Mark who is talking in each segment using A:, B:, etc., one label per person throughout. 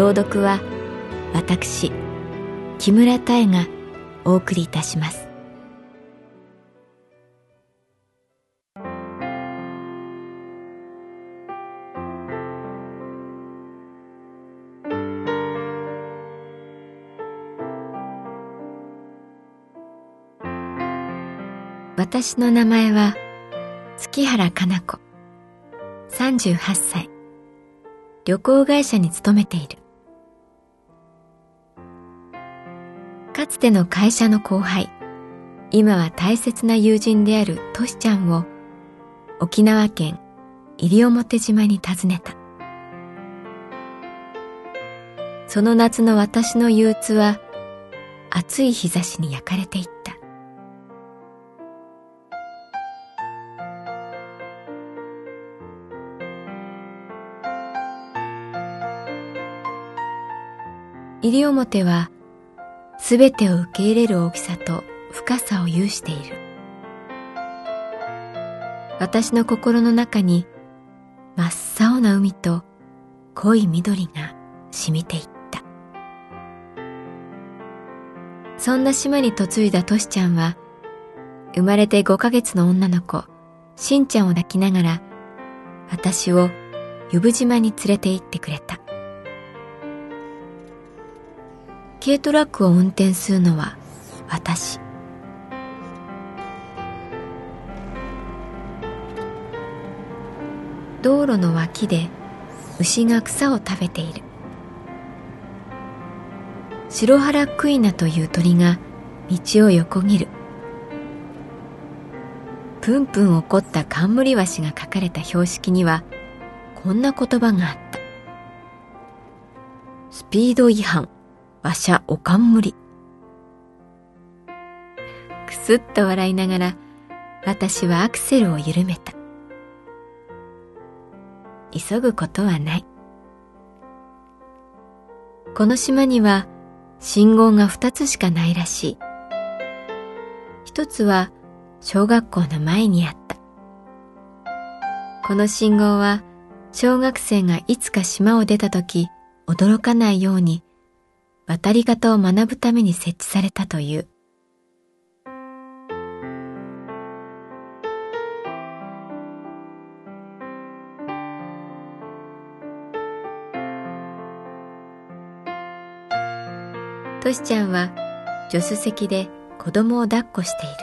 A: 朗読は私木村多江がお送りいたします。私の名前は月原かな子38歳。旅行会社に勤めている。ての会社の後輩。今は大切な友人であるトシちゃんを沖縄県西表島に訪ねた。その夏の私の憂鬱は暑い日差しに焼かれていった。西表はすべてを受け入れる大きさと深さを有している。私の心の中に真っ青な海と濃い緑が染みていった。そんな島に嫁いだトシちゃんは生まれて5ヶ月の女の子しんちゃんを抱きながら私を由布島に連れて行ってくれた。軽トラックを運転するのは私。道路の脇で牛が草を食べている。白原クイナという鳥が道を横切る。プンプン怒った冠ワシが書かれた標識にはこんな言葉があった。スピード違反。わしゃおかんむり。くすっと笑いながら私はアクセルを緩めた。急ぐことはない。この島には信号が二つしかないらしい。一つは小学校の前にあった。この信号は小学生がいつか島を出た時驚かないように渡り方を学ぶために設置されたという。トシちゃんは助手席で子供を抱っこしている。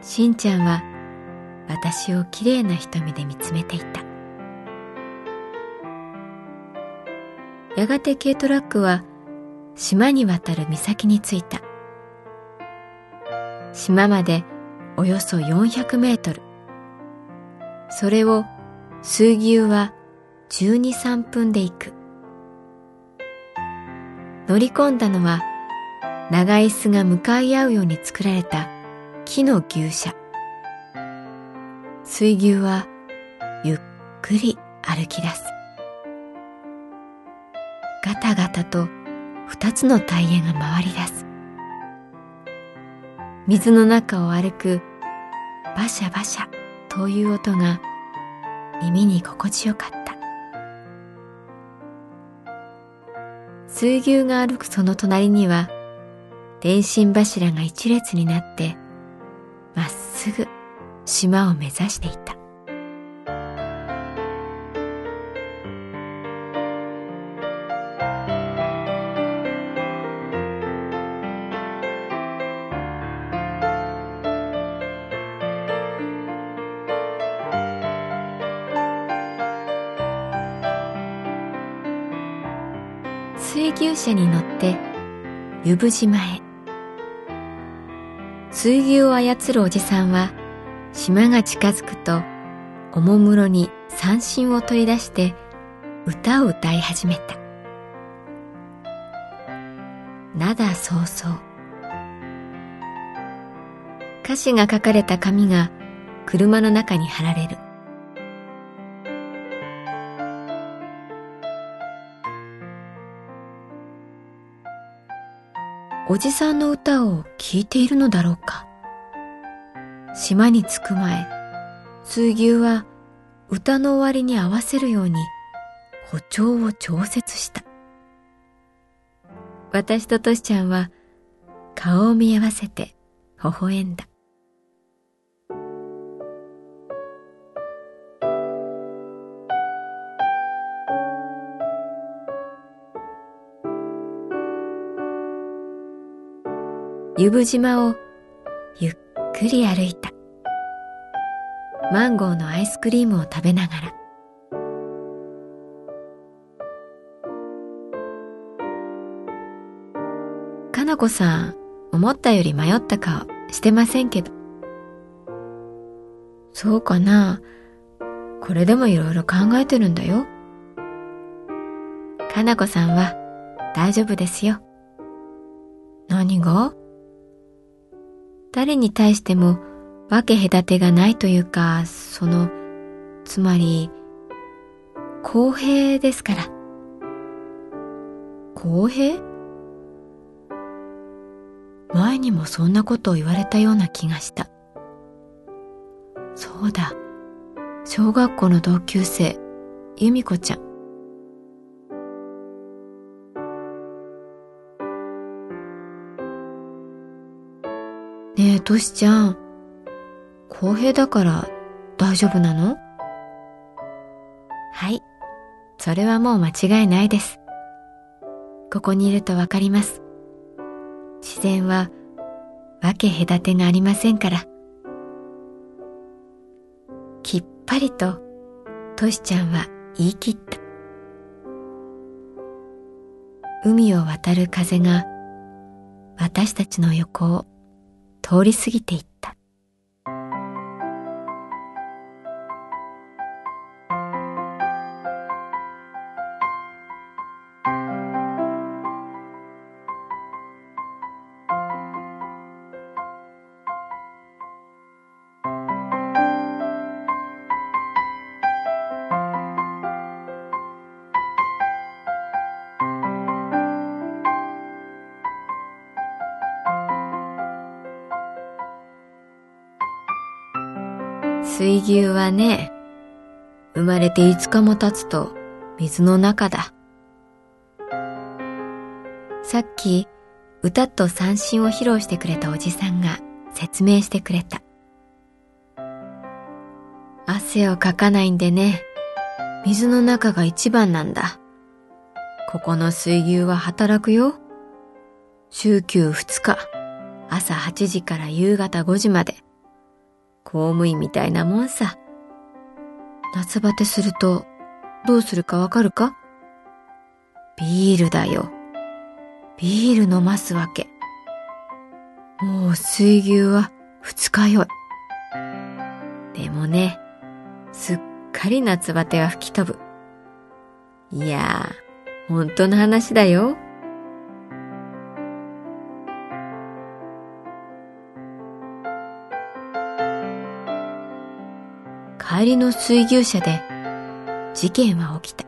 A: しんちゃんは私をきれいな瞳で見つめていた。やがて軽トラックは島に渡る岬に着いた。島までおよそ400メートル。それを水牛は12、3分で行く。乗り込んだのは長椅子が向かい合うように作られた木の牛舎。水牛はゆっくり歩き出す。ガタガタと二つのタイヤが回り出す。水の中を歩くバシャバシャという音が耳に心地よかった。水牛が歩くその隣には電信柱が一列になってまっすぐ島を目指していた。牛車に乗って湯布島へ。水牛を操るおじさんは島が近づくとおもむろに三振を取り出して歌を歌い始めた。灘そうそう。歌詞が書かれた紙が車の中に貼られる。おじさんの歌を聴いているのだろうか。島に着く前水牛は歌の終わりに合わせるように歩調を調節した。私とトシちゃんは顔を見合わせて微笑んだ。湯布島をゆっくり歩いた。マンゴーのアイスクリームを食べながら。かなこさん、思ったより迷った顔してませんけど。そうかなこれでもいろいろ考えてるんだよ。かなこさんは大丈夫ですよ。何が？誰に対しても分け隔てがないというか、その、つまり、公平ですから。公平？前にもそんなことを言われたような気がした。そうだ。小学校の同級生、由美子ちゃん。ねえ、としちゃん。公平だから大丈夫なの？はい。それはもう間違いないです。ここにいるとわかります。自然は分け隔てがありませんから。きっぱりととしちゃんは言い切った。海を渡る風が私たちの横を通り過ぎていった。水牛はね、生まれて5日も経つと水の中だ。さっき歌と三振を披露してくれたおじさんが説明してくれた。汗をかかないんでね、水の中が一番なんだ。ここの水牛は働くよ。週休2日、朝8時から夕方5時まで。公務員みたいなもんさ。夏バテするとどうするかわかるか？ビールだよ。ビール飲ますわけ。もう水牛は二日酔い。でもね、すっかり夏バテは吹き飛ぶ。いやー、本当の話だよ。帰りの水牛車で事件は起きた。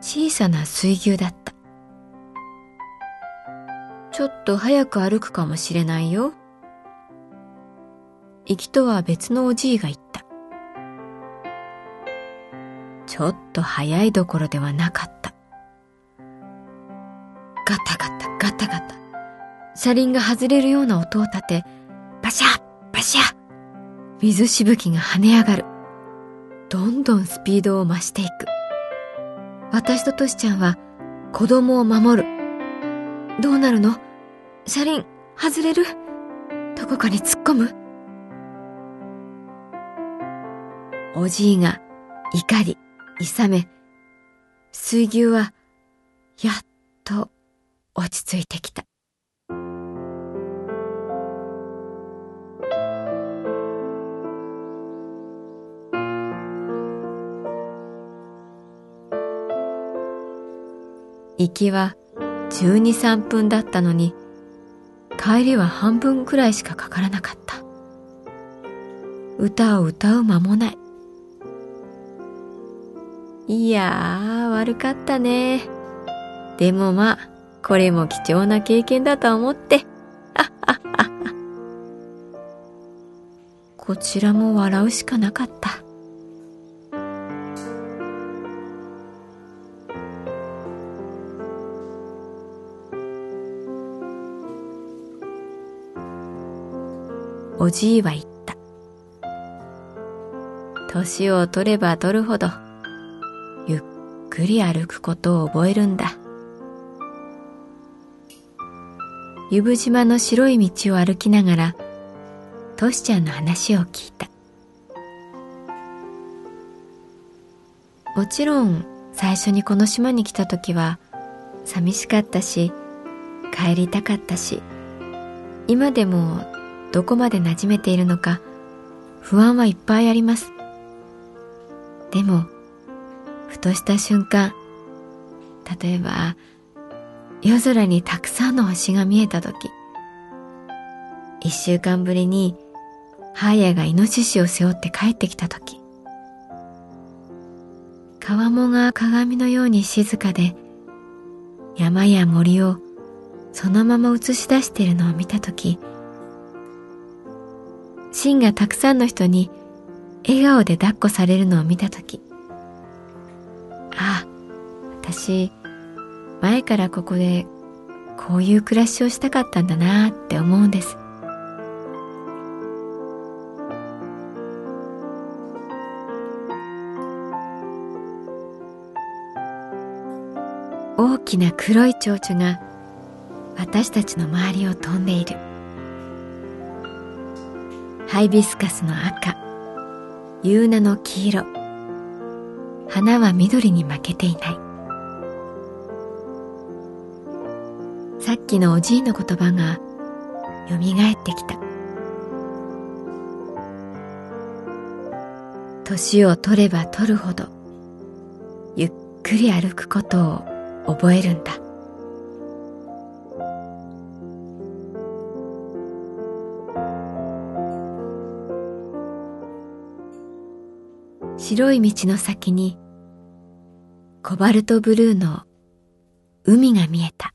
A: 小さな水牛だった。ちょっと早く歩くかもしれないよ。行きとは別のおじいが言った。ちょっと早いどころではなかった。ガタガタガタガタ。車輪が外れるような音を立て、バシャッバシャッ水しぶきが跳ね上がる。どんどんスピードを増していく。私とトシちゃんは子供を守る。どうなるの？車輪、外れる？どこかに突っ込む？おじいが怒り、勇め、水牛はやっと落ち着いてきた。行きは12、3分だったのに、帰りは半分くらいしかかからなかった。歌を歌う間もない。いやー、悪かったね。でもまあ、これも貴重な経験だと思って。こちらも笑うしかなかった。おじいは言った。年を取れば取るほど、ゆっくり歩くことを覚えるんだ。湯布島の白い道を歩きながら、トシちゃんの話を聞いた。もちろん最初にこの島に来た時は寂しかったし帰りたかったし今でもどこまで馴染めているのか不安はいっぱいあります。でも、ふとした瞬間、例えば、夜空にたくさんの星が見えた時、一週間ぶりにハーヤがイノシシを背負って帰ってきた時、川面が鏡のように静かで、山や森をそのまま映し出しているのを見た時、シンがたくさんの人に笑顔で抱っこされるのを見たとき、ああ、私、前からここでこういう暮らしをしたかったんだなって思うんです。大きな黒い蝶々が私たちの周りを飛んでいる。ハイビスカスの赤、夕菜の黄色、花は緑に負けていない。さっきのおじいの言葉が蘇ってきた。年を取れば取るほど、ゆっくり歩くことを覚えるんだ。白い道の先にコバルトブルーの海が見えた。